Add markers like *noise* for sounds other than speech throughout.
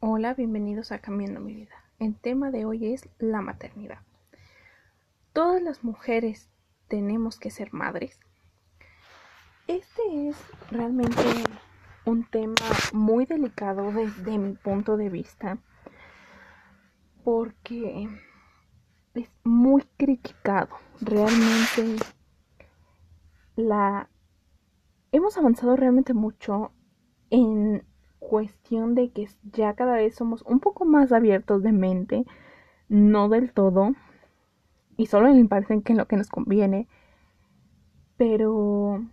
Hola, bienvenidos a Cambiando mi vida. El tema de hoy es la maternidad. Todas las mujeres tenemos que ser madres. Este es realmente un tema muy delicado desde mi punto de vista porque es muy criticado. Realmente la hemos avanzado realmente mucho en cuestión de que ya cada vez somos un poco más abiertos de mente, no del todo, y solo me parece que en lo que nos conviene, pero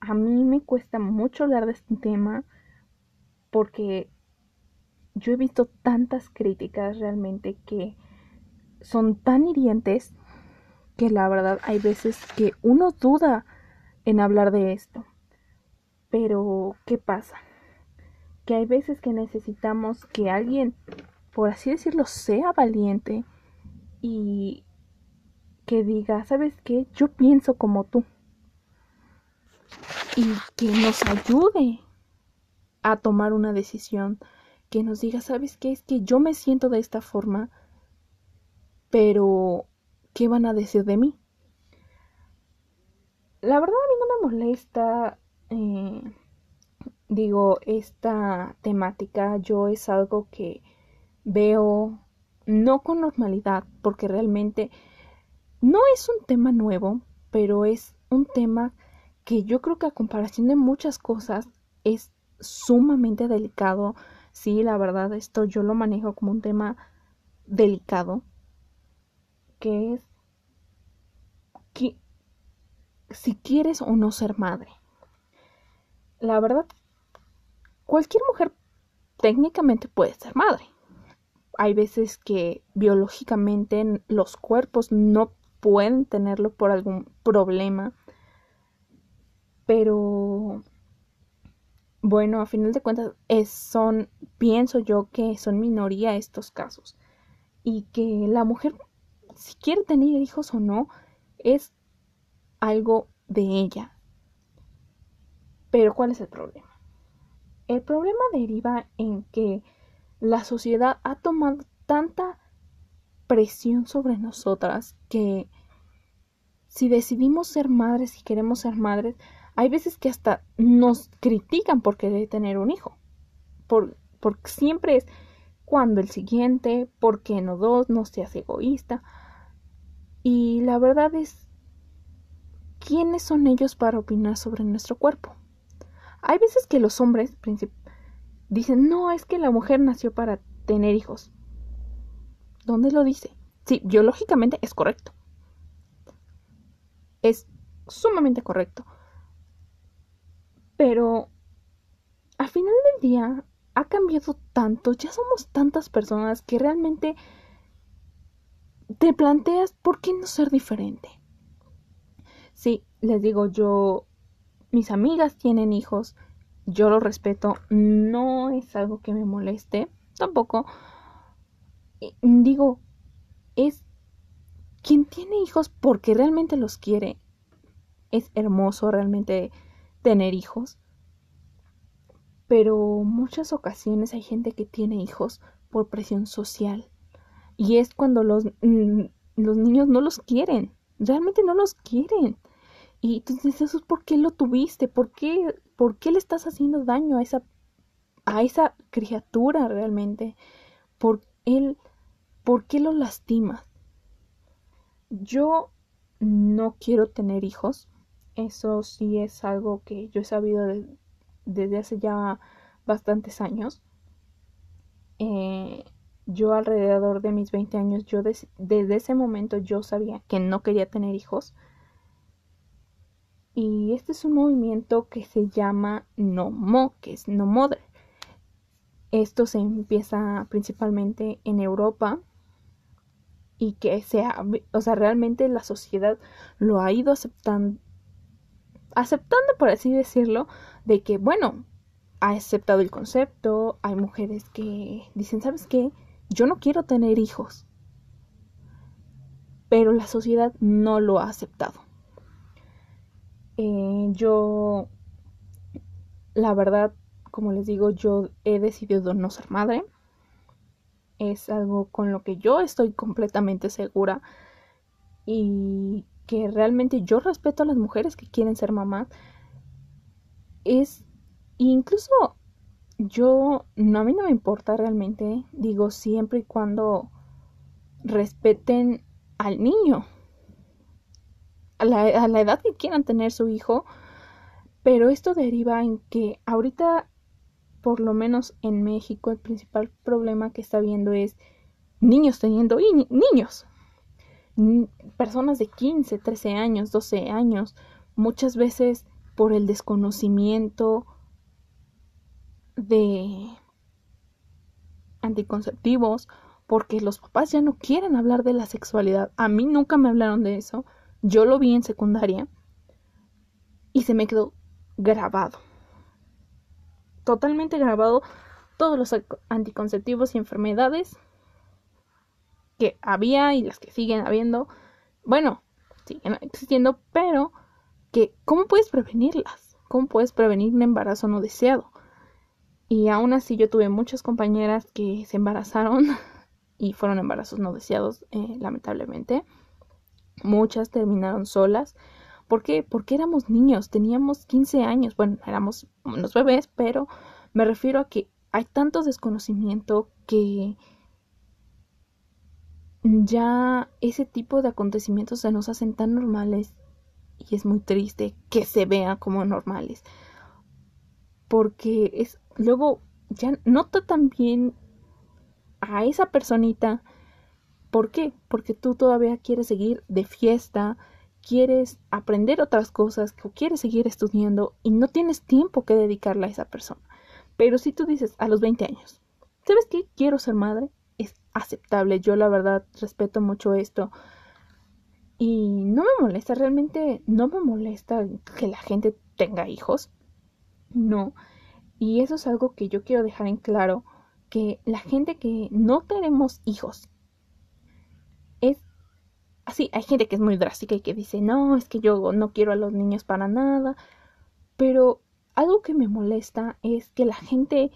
a mí me cuesta mucho hablar de este tema porque yo he visto tantas críticas realmente que son tan hirientes que la verdad hay veces que uno duda en hablar de esto. Pero, ¿qué pasa? Que hay veces que necesitamos que alguien, por así decirlo, sea valiente y que diga, ¿sabes qué? Yo pienso como tú. Y que nos ayude a tomar una decisión. Que nos diga, ¿sabes qué? Es que yo me siento de esta forma, pero ¿qué van a decir de mí? La verdad a mí no me molesta, eh, digo, esta temática. Yo es algo que veo no con normalidad, porque realmente no es un tema nuevo, pero es un tema que yo creo que a comparación de muchas cosas es sumamente delicado. Sí, la verdad, esto yo lo manejo como un tema delicado, que es que, si quieres o no ser madre. La verdad, cualquier mujer técnicamente puede ser madre. Hay veces que biológicamente los cuerpos no pueden tenerlo por algún problema. Pero bueno, a final de cuentas es, son, pienso yo que son minoría estos casos. Y que la mujer, si quiere tener hijos o no, es algo de ella. Pero ¿cuál es el problema? El problema deriva en que la sociedad ha tomado tanta presión sobre nosotras que si decidimos ser madres y queremos ser madres, hay veces que hasta nos critican por querer tener un hijo. Por, porque siempre es cuando el siguiente, por qué no dos, no seas egoísta. Y la verdad es, ¿quiénes son ellos para opinar sobre nuestro cuerpo? Hay veces que los hombres dicen, no, es que la mujer nació para tener hijos. ¿Dónde lo dice? Sí, biológicamente es correcto. Es sumamente correcto. Pero al final del día ha cambiado tanto, ya somos tantas personas que realmente te planteas por qué no ser diferente. Sí, les digo, yo, mis amigas tienen hijos, yo lo respeto, no es algo que me moleste, tampoco. Digo, es quien tiene hijos porque realmente los quiere. Es hermoso realmente tener hijos. Pero muchas ocasiones hay gente que tiene hijos por presión social. Y es cuando los, mm, los niños no los quieren. Realmente no los quieren. Y entonces eso es por qué lo tuviste, por qué, por qué le estás haciendo daño a esa, a esa criatura realmente. Por él ¿Por qué lo lastimas? Yo no quiero tener hijos. Eso sí es algo que yo he sabido desde hace ya bastantes años. Eh, yo alrededor de mis 20 años, yo desde ese momento yo sabía que no quería tener hijos. Y este es un movimiento que se llama No Mo, que es No. Esto se empieza principalmente en Europa y que sea, o sea, realmente la sociedad lo ha ido aceptando, aceptando por así decirlo, de que, bueno, ha aceptado el concepto, hay mujeres que dicen, ¿sabes qué? Yo no quiero tener hijos, pero la sociedad no lo ha aceptado. Eh, yo, la verdad, como les digo, yo he decidido no ser madre. Es algo con lo que yo estoy completamente segura y que realmente yo respeto a las mujeres que quieren ser mamás. Es incluso yo no a mí no me importa realmente, digo siempre y cuando respeten al niño. A la, edad que quieran tener su hijo, pero esto deriva en que ahorita por lo menos en México, el principal problema que está viendo es niños teniendo niños. Personas de 15, 13 años, 12 años, muchas veces por el desconocimiento de anticonceptivos, porque los papás ya no quieren hablar de la sexualidad. A mí nunca me hablaron de eso. Yo lo vi en secundaria y se me quedó grabado totalmente grabado todos los anticonceptivos y enfermedades que había y las que siguen habiendo. Bueno, siguen existiendo, pero que ¿cómo puedes prevenirlas? ¿Cómo puedes prevenir un embarazo no deseado? Y aún así yo tuve muchas compañeras que se embarazaron *laughs* y fueron embarazos no deseados, eh, lamentablemente. Muchas terminaron solas ¿Por qué? Porque éramos niños, teníamos 15 años, bueno, éramos unos bebés, pero me refiero a que hay tanto desconocimiento que ya ese tipo de acontecimientos se nos hacen tan normales y es muy triste que se vean como normales. Porque es luego ya nota también a esa personita. ¿Por qué? Porque tú todavía quieres seguir de fiesta, quieres aprender otras cosas quieres seguir estudiando y no tienes tiempo que dedicarle a esa persona. Pero si tú dices a los 20 años, ¿sabes qué? Quiero ser madre, es aceptable. Yo la verdad respeto mucho esto. Y no me molesta, realmente no me molesta que la gente tenga hijos. No. Y eso es algo que yo quiero dejar en claro, que la gente que no tenemos hijos así, hay gente que es muy drástica y que dice, no, es que yo no quiero a los niños para nada, pero algo que me molesta es que la gente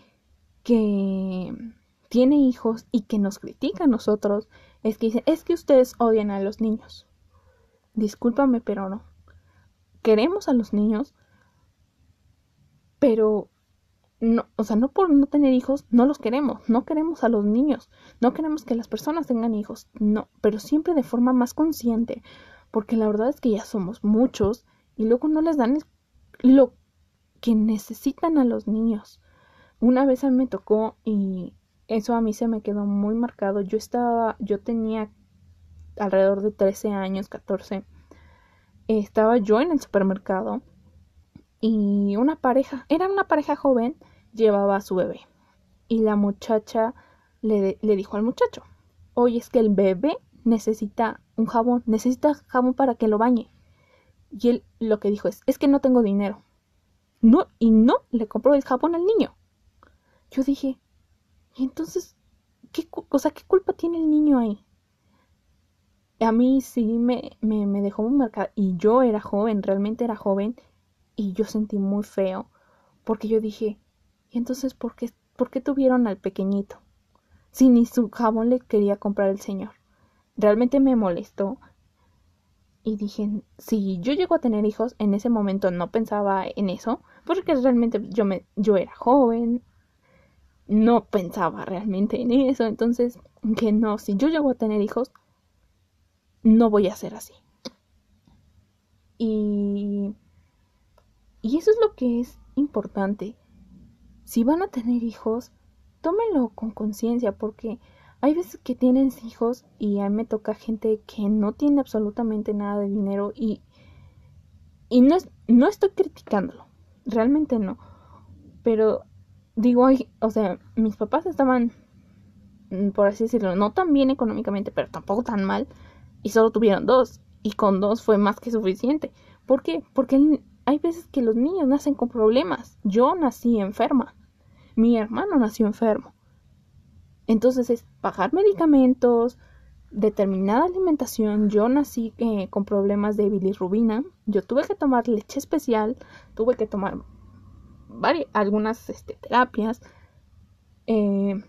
que tiene hijos y que nos critica a nosotros es que dice, es que ustedes odian a los niños. Discúlpame, pero no. Queremos a los niños, pero no, o sea, no por no tener hijos, no los queremos, no queremos a los niños, no queremos que las personas tengan hijos, no, pero siempre de forma más consciente, porque la verdad es que ya somos muchos y luego no les dan lo que necesitan a los niños. Una vez a mí me tocó y eso a mí se me quedó muy marcado. Yo estaba, yo tenía alrededor de 13 años, 14. Estaba yo en el supermercado y una pareja, era una pareja joven, llevaba a su bebé. Y la muchacha le, le dijo al muchacho, oye, es que el bebé necesita un jabón, necesita jabón para que lo bañe. Y él lo que dijo es, es que no tengo dinero. No, y no le compró el jabón al niño. Yo dije, ¿y entonces qué, o qué culpa tiene el niño ahí? A mí sí me, me, me dejó muy marcada. Y yo era joven, realmente era joven. Y yo sentí muy feo. Porque yo dije, ¿Y entonces por qué, por qué tuvieron al pequeñito? Si ni su jabón le quería comprar el señor. Realmente me molestó. Y dije, si yo llego a tener hijos, en ese momento no pensaba en eso, porque realmente yo, me, yo era joven, no pensaba realmente en eso, entonces, que no, si yo llego a tener hijos, no voy a ser así. Y, y eso es lo que es importante, si van a tener hijos, tómenlo con conciencia porque hay veces que tienen hijos y a mí me toca gente que no tiene absolutamente nada de dinero y, y no, es, no estoy criticándolo, realmente no, pero digo, o sea, mis papás estaban, mm, por así decirlo, no tan bien económicamente, pero tampoco tan mal y solo tuvieron dos y con dos fue más que suficiente. ¿Por qué? Porque hay veces que los niños nacen con problemas. Yo nací enferma mi hermano nació enfermo. Entonces es pagar medicamentos, determinada alimentación. Yo nací eh, con problemas de bilirrubina. Yo tuve que tomar leche especial, tuve que tomar varias, algunas este, terapias. Eh,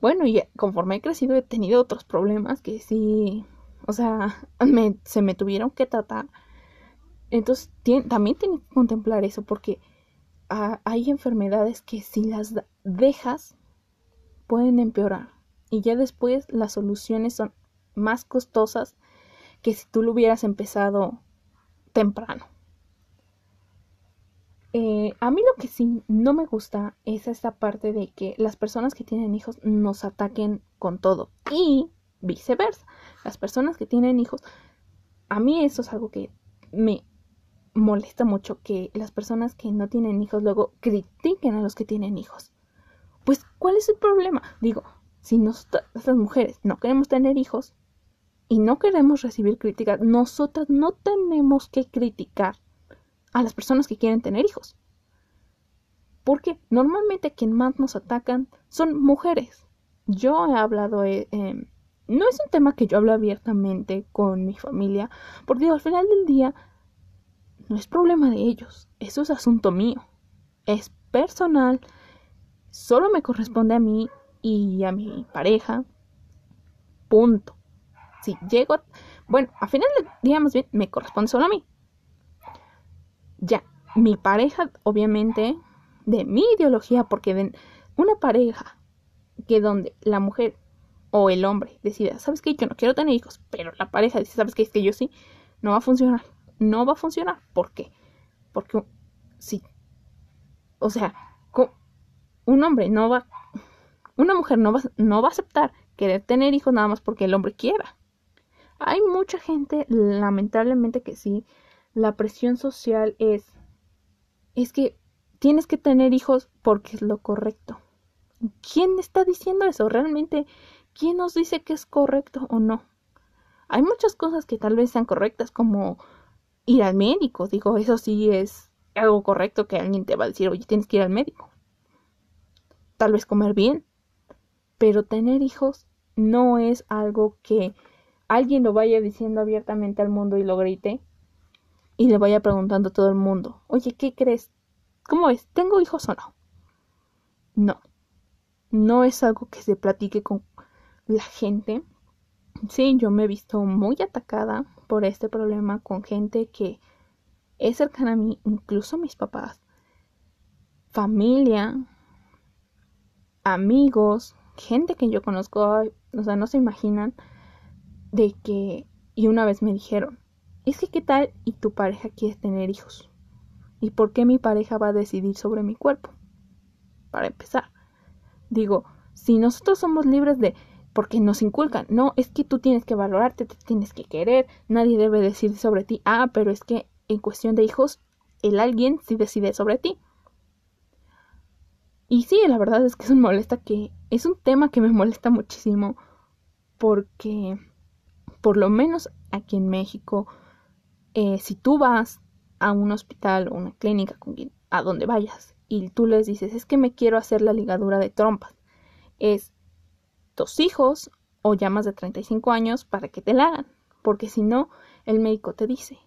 bueno, y conforme he crecido he tenido otros problemas que sí, o sea, *laughs* se me tuvieron que tratar. Entonces también tienen que contemplar eso porque hay enfermedades que si las dejas pueden empeorar y ya después las soluciones son más costosas que si tú lo hubieras empezado temprano. Eh, a mí lo que sí no me gusta es esta parte de que las personas que tienen hijos nos ataquen con todo y viceversa. Las personas que tienen hijos, a mí eso es algo que me molesta mucho que las personas que no tienen hijos luego critiquen a los que tienen hijos. Pues, ¿cuál es el problema? Digo, si nosotras, mujeres, no queremos tener hijos y no queremos recibir críticas, nosotras no tenemos que criticar a las personas que quieren tener hijos. Porque normalmente quien más nos atacan son mujeres. Yo he hablado, eh, em, no es un tema que yo hablo abiertamente con mi familia, porque al final del día no es problema de ellos, eso es asunto mío, es personal, solo me corresponde a mí y a mi pareja, punto. Si llego, bueno, al final digamos bien, me corresponde solo a mí. Ya, mi pareja, obviamente, de mi ideología, porque una pareja que donde la mujer o el hombre decida, ¿sabes qué? Yo no quiero tener hijos, pero la pareja dice, ¿sabes qué? Es que yo sí, no va a funcionar no va a funcionar. ¿Por qué? Porque sí. O sea, un hombre no va, una mujer no va, no va a aceptar querer tener hijos nada más porque el hombre quiera. Hay mucha gente, lamentablemente que sí, la presión social es, es que tienes que tener hijos porque es lo correcto. ¿Quién está diciendo eso? ¿Realmente quién nos dice que es correcto o no? Hay muchas cosas que tal vez sean correctas como ir al médico. Digo, eso sí es algo correcto que alguien te va a decir, oye, tienes que ir al médico. Tal vez comer bien. Pero tener hijos no es algo que alguien lo vaya diciendo abiertamente al mundo y lo grite y le vaya preguntando a todo el mundo, oye, ¿qué crees? ¿Cómo es? ¿Tengo hijos o no? No. No es algo que se platique con la gente. Sí, yo me he visto muy atacada por este problema con gente que es cercana a mí, incluso mis papás, familia, amigos, gente que yo conozco, o sea, no se imaginan de que, y una vez me dijeron, es que qué tal y tu pareja quiere tener hijos. ¿Y por qué mi pareja va a decidir sobre mi cuerpo? Para empezar, digo, si nosotros somos libres de porque nos inculcan, no, es que tú tienes que valorarte, te tienes que querer, nadie debe decir sobre ti, ah, pero es que en cuestión de hijos, el alguien sí decide sobre ti. Y sí, la verdad es que es un molesta que es un tema que me molesta muchísimo porque por lo menos aquí en México, eh, si tú vas a un hospital o una clínica a donde vayas y tú les dices es que me quiero hacer la ligadura de trompas, es dos hijos o ya más de 35 años para que te la hagan, porque si no, el médico te dice,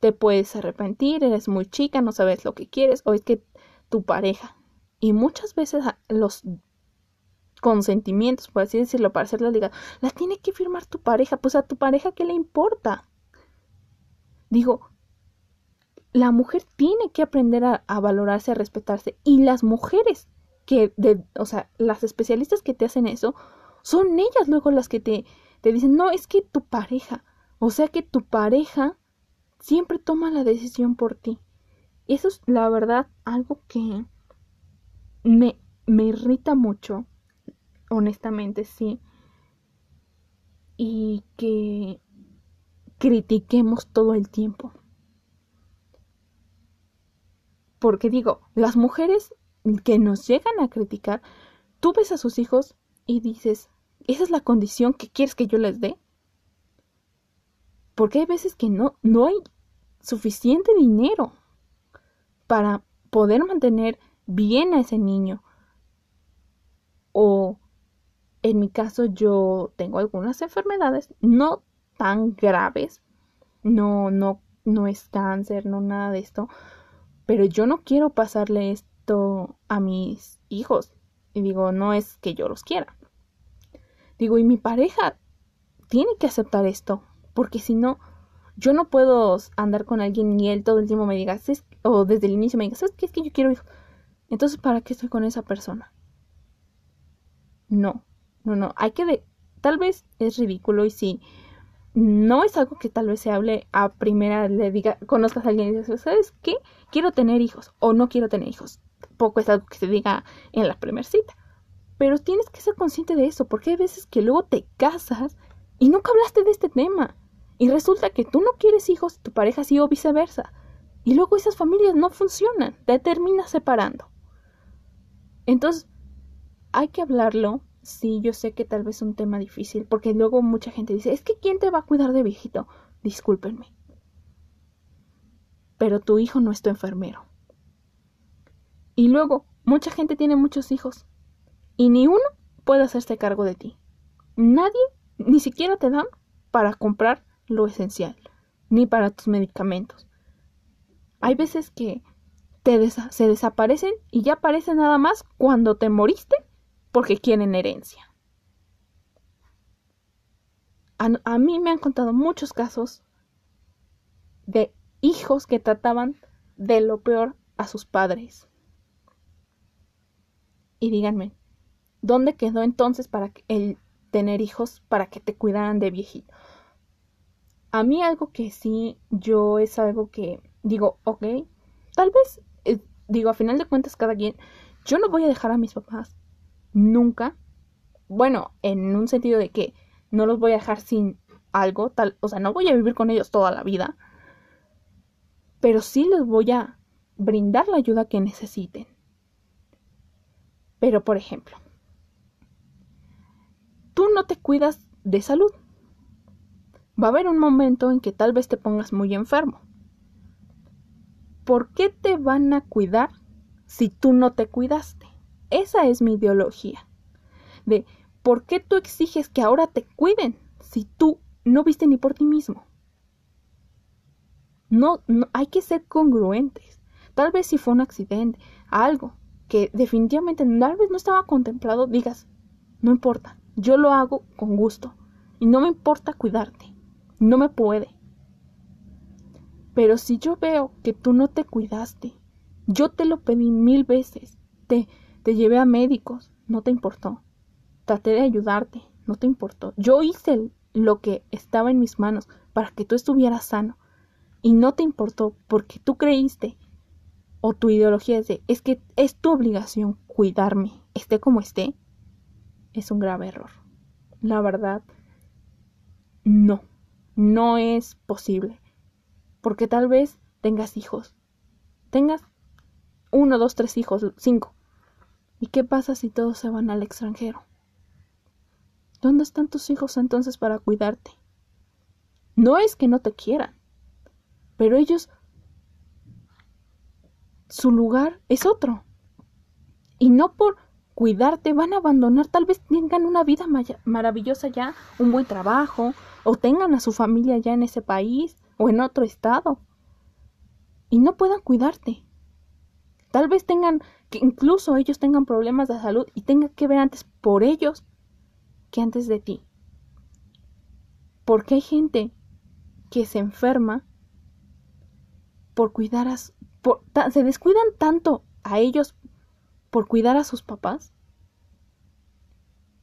te puedes arrepentir, eres muy chica, no sabes lo que quieres, o es que tu pareja. Y muchas veces los consentimientos, por así decirlo, para hacer la liga, las tiene que firmar tu pareja. Pues a tu pareja, ¿qué le importa? Digo, la mujer tiene que aprender a valorarse, a respetarse. Y las mujeres que, de, o sea, las especialistas que te hacen eso, son ellas luego las que te, te dicen, no, es que tu pareja, o sea que tu pareja siempre toma la decisión por ti. Eso es la verdad algo que me, me irrita mucho, honestamente, sí. Y que critiquemos todo el tiempo. Porque digo, las mujeres que nos llegan a criticar, tú ves a sus hijos y dices, ¿esa es la condición que quieres que yo les dé? Porque hay veces que no, no hay suficiente dinero para poder mantener bien a ese niño. O en mi caso yo tengo algunas enfermedades no tan graves, no, no, no es cáncer, no nada de esto, pero yo no quiero pasarle a mis hijos. Y digo, no es que yo los quiera. Digo, y mi pareja tiene que aceptar esto, porque si no, yo no puedo andar con alguien y él todo el tiempo me diga, o desde el inicio me diga, ¿sabes qué? Es que yo quiero hijos. Entonces, ¿para qué estoy con esa persona? No, no, no. Hay que de... Tal vez es ridículo y si no es algo que tal vez se hable a primera, le diga, conozcas a alguien y dices, ¿sabes qué? Quiero tener hijos o no quiero tener hijos. Poco es algo que se diga en la primera cita. Pero tienes que ser consciente de eso, porque hay veces que luego te casas y nunca hablaste de este tema. Y resulta que tú no quieres hijos, tu pareja sí o viceversa. Y luego esas familias no funcionan, te terminas separando. Entonces, hay que hablarlo. Sí, yo sé que tal vez es un tema difícil, porque luego mucha gente dice, es que ¿quién te va a cuidar de viejito? Discúlpenme. Pero tu hijo no es tu enfermero. Y luego, mucha gente tiene muchos hijos y ni uno puede hacerse cargo de ti. Nadie, ni siquiera te dan para comprar lo esencial, ni para tus medicamentos. Hay veces que te se desaparecen y ya aparecen nada más cuando te moriste porque quieren herencia. A, mí me han contado muchos casos de hijos que trataban de lo peor a sus padres. Y díganme, ¿Dónde quedó entonces para el tener hijos para que te cuidaran de viejito? A mí algo que sí, yo es algo que digo, ok, tal vez, eh, digo, a final de cuentas cada quien, yo no voy a dejar a mis papás nunca. Bueno, en un sentido de que no los voy a dejar sin algo, tal, o sea, no voy a vivir con ellos toda la vida, pero sí les voy a brindar la ayuda que necesiten. Pero, por ejemplo, tú no te cuidas de salud. Va a haber un momento en que tal vez te pongas muy enfermo. ¿Por qué te van a cuidar si tú no te cuidaste? Esa es mi ideología. De ¿por qué tú exiges que ahora te cuiden si tú no viste ni por ti mismo? No, no hay que ser congruentes. Tal vez si fue un accidente, algo que definitivamente tal vez no estaba contemplado, digas, no importa, yo lo hago con gusto y no me importa cuidarte. No me puede. Pero si yo veo que tú no te cuidaste, yo te lo pedí mil veces, te, te llevé a médicos, no te importó. Traté de ayudarte, no te importó. Yo hice lo que estaba en mis manos para que tú estuvieras sano y no te importó porque tú creíste o tu ideología es de es que es tu obligación cuidarme, esté como esté es un grave error. La verdad, no, no es posible. Porque tal vez tengas hijos. Tengas uno, dos, tres hijos, cinco. ¿Y qué pasa si todos se van al extranjero? ¿Dónde están tus hijos entonces para cuidarte? No es que no te quieran, pero ellos, su lugar es otro. Y no por cuidarte, van a abandonar, tal vez tengan una vida maravillosa ya, un buen trabajo, o tengan a su familia ya en ese país o en otro estado, y no puedan cuidarte. Tal vez tengan, que incluso ellos tengan problemas de salud y tengan que ver antes por ellos que antes de ti. Porque hay gente que se enferma por cuidar a... Por, se descuidan tanto a ellos por cuidar a sus papás,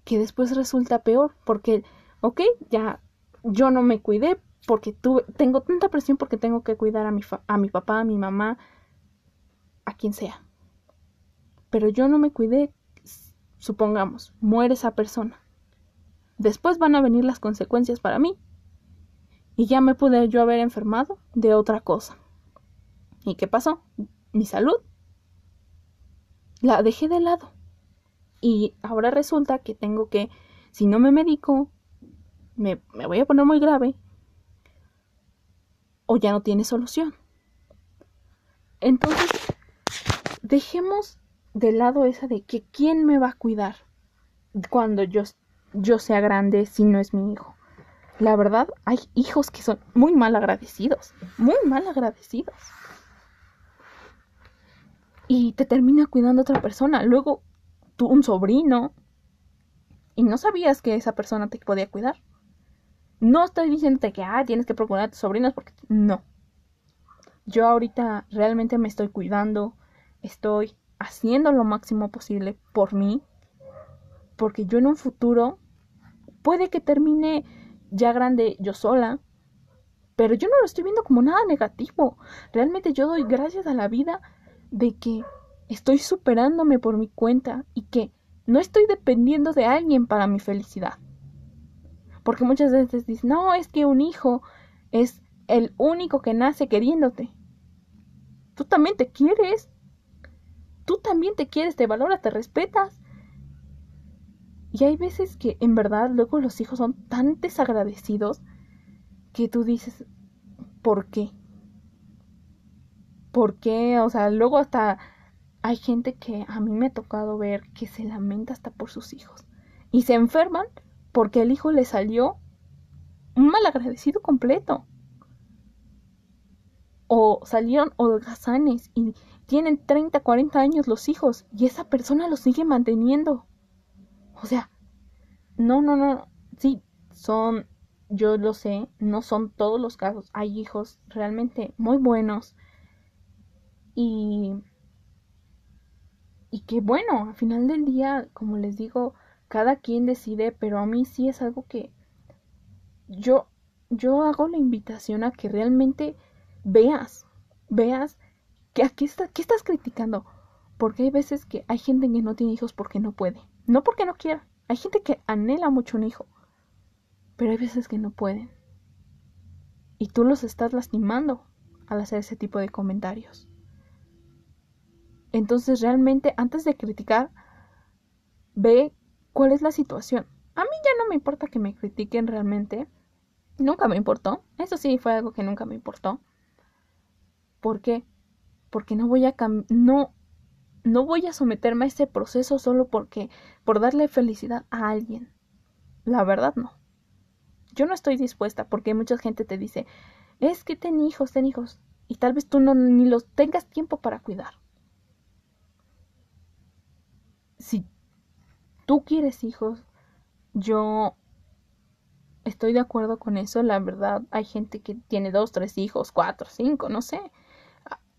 que después resulta peor, porque, ok, ya yo no me cuidé porque tuve, tengo tanta presión porque tengo que cuidar a mi, a mi papá, a mi mamá, a quien sea. Pero yo no me cuidé, supongamos, muere esa persona. Después van a venir las consecuencias para mí. Y ya me pude yo haber enfermado de otra cosa. ¿Y qué pasó? Mi salud la dejé de lado. Y ahora resulta que tengo que, si no me medico, me, me voy a poner muy grave o ya no tiene solución. Entonces, dejemos de lado esa de que quién me va a cuidar cuando yo, yo sea grande si no es mi hijo. La verdad, hay hijos que son muy mal agradecidos, muy mal agradecidos. y te termina cuidando otra persona. Luego, tú, un sobrino, y no sabías que esa persona te podía cuidar. No estoy diciéndote que, ah, tienes que procurar a tus sobrinos porque no. Yo ahorita realmente me estoy cuidando, estoy haciendo lo máximo posible por mí, porque yo en un futuro puede que termine ya grande yo sola, pero yo no lo estoy viendo como nada negativo. Realmente yo doy gracias a la vida de que estoy superándome por mi cuenta y que no estoy dependiendo de alguien para mi felicidad. Porque muchas veces dicen, no, es que un hijo es el único que nace queriéndote. Tú también te quieres. Tú también te quieres, te valoras, te respetas. Y hay veces que en verdad luego los hijos son tan desagradecidos que tú dices, ¿por qué? ¿Por qué? O sea, luego hasta hay gente que a mí me ha tocado ver que se lamenta hasta por sus hijos. Y se enferman porque el hijo le salió un malagradecido completo. O salieron holgazanes y tienen 30, 40 años los hijos y esa persona los sigue manteniendo. O sea, no, no, no, sí, son, yo lo sé, no son todos los casos. Hay hijos realmente muy buenos y y que bueno, al final del día, como les digo, cada quien decide, pero a mí sí es algo que yo yo hago la invitación a que realmente veas, veas que aquí está, ¿qué estás criticando? Porque hay veces que hay gente que no tiene hijos porque no puede, no porque no quiera. Hay gente que anhela mucho un hijo, pero hay veces que no pueden. Y tú los estás lastimando al hacer ese tipo de comentarios. Entonces realmente antes de criticar, ve cuál es la situación. A mí ya no me importa que me critiquen realmente. Nunca me importó. Eso sí fue algo que nunca me importó. ¿Por qué? Porque no voy a no no voy a someterme a ese proceso solo porque por darle felicidad a alguien. La verdad no. Yo no estoy dispuesta porque mucha gente te dice, "Es que ten hijos, ten hijos" y tal vez tú no ni los tengas tiempo para cuidar. si tú quieres hijos, yo estoy de acuerdo con eso. La verdad, hay gente que tiene dos, tres hijos, cuatro, cinco, no sé.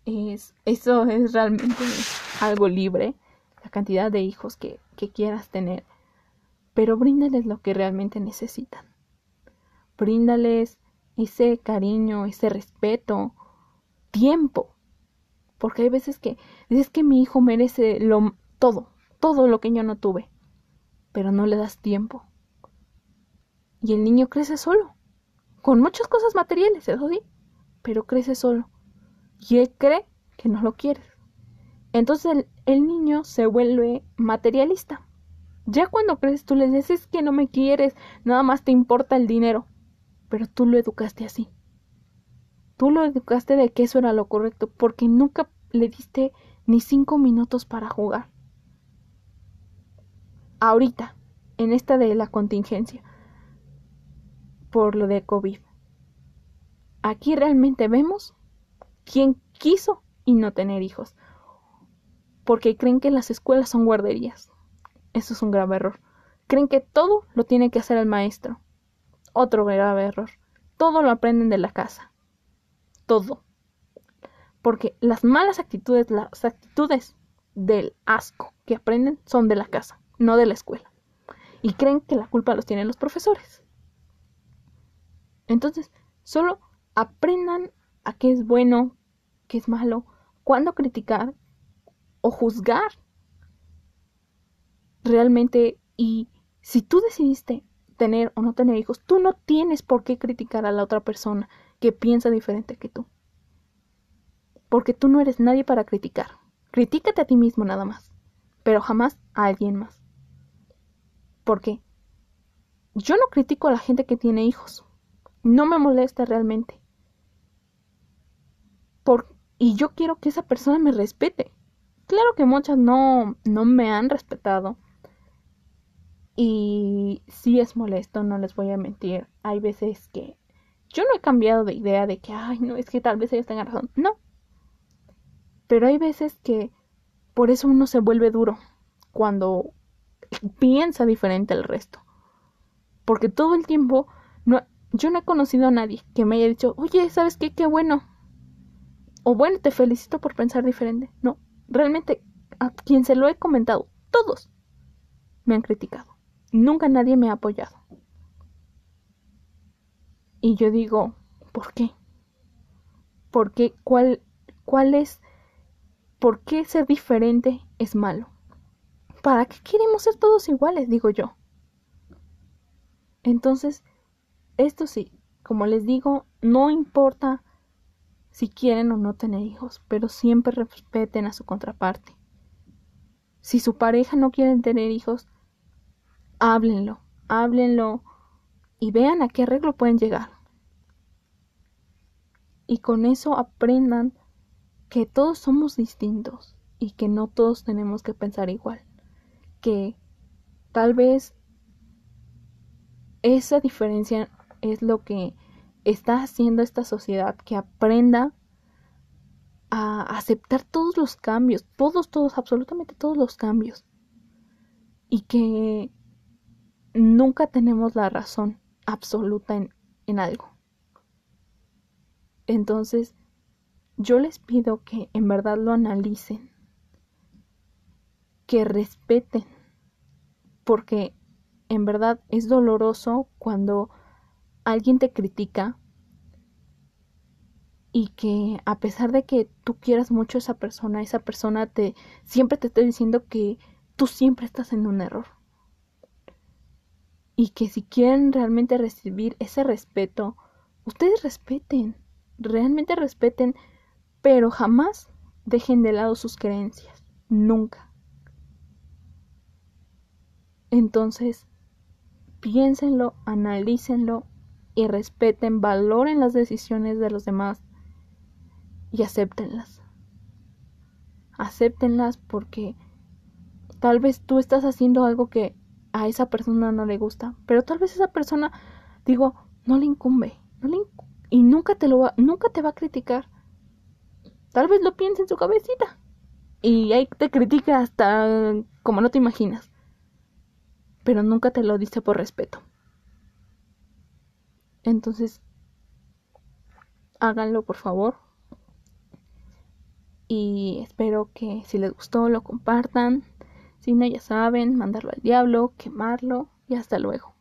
Es, eso es realmente algo libre, la cantidad de hijos que, que quieras tener. Pero bríndales lo que realmente necesitan. Bríndales ese cariño, ese respeto, tiempo. Porque hay veces que dices que mi hijo merece lo todo, todo lo que yo no tuve, pero no le das tiempo. Y el niño crece solo, con muchas cosas materiales, eso sí, pero crece solo. Y él cree que no lo quieres. Entonces el, niño se vuelve materialista. Ya cuando creces tú le dices que no me quieres, nada más te importa el dinero. Pero tú lo educaste así. Tú lo educaste de que eso era lo correcto, porque nunca le diste ni cinco minutos para jugar ahorita, en esta de la contingencia, por lo de COVID. Aquí realmente vemos quién quiso y no tener hijos, porque creen que las escuelas son guarderías. Eso es un grave error. Creen que todo lo tiene que hacer el maestro. Otro grave error. Todo lo aprenden de la casa. Todo. Porque las malas actitudes, las actitudes del asco que aprenden son de la casa no de la escuela. Y creen que la culpa los tienen los profesores. Entonces, solo aprendan a qué es bueno, qué es malo, cuándo criticar o juzgar realmente. Y si tú decidiste tener o no tener hijos, tú no tienes por qué criticar a la otra persona que piensa diferente que tú. Porque tú no eres nadie para criticar. Critícate a ti mismo nada más, pero jamás a alguien más. Porque yo no critico a la gente que tiene hijos. No me molesta realmente. Por, y yo quiero que esa persona me respete. Claro que muchas no, no me han respetado. Y sí es molesto, no les voy a mentir. Hay veces que yo no he cambiado de idea de que, ay, no, es que tal vez ellos tengan razón. No. Pero hay veces que por eso uno se vuelve duro cuando piensa diferente al resto. Porque todo el tiempo no, yo no he conocido a nadie que me haya dicho, oye, ¿sabes qué? Qué bueno. O bueno, te felicito por pensar diferente. No, realmente a quien se lo he comentado, todos me han criticado. Nunca nadie me ha apoyado. Y yo digo, ¿por qué? ¿Por qué? ¿Cuál, cuál es? ¿Por qué ser diferente es malo? ¿Para qué queremos ser todos iguales? Digo yo. Entonces, esto sí, como les digo, no importa si quieren o no tener hijos, pero siempre respeten a su contraparte. Si su pareja no quiere tener hijos, háblenlo, háblenlo y vean a qué arreglo pueden llegar. Y con eso aprendan que todos somos distintos y que no todos tenemos que pensar igual. Que tal vez esa diferencia es lo que está haciendo esta sociedad, que aprenda a aceptar todos los cambios, todos, todos, absolutamente todos los cambios. Y que nunca tenemos la razón absoluta en, en algo. Entonces, yo les pido que en verdad lo analicen, que respeten, porque en verdad es doloroso cuando alguien te critica y que a pesar de que tú quieras mucho a esa persona, esa persona te siempre te está diciendo que tú siempre estás en un error. Y que si quieren realmente recibir ese respeto, ustedes respeten, realmente respeten, pero jamás dejen de lado sus creencias, nunca. Entonces, piénsenlo, analícenlo y respeten, valoren las decisiones de los demás y acéptenlas. Acéptenlas porque tal vez tú estás haciendo algo que a esa persona no le gusta, pero tal vez esa persona, digo, no le incumbe, no le y nunca te lo va, nunca te va a criticar. Tal vez lo piense en su cabecita y ahí te critica hasta como no te imaginas pero nunca te lo dice por respeto. Entonces, háganlo por favor. Y espero que si les gustó lo compartan. Si no, ya saben, mandarlo al diablo, quemarlo y hasta luego.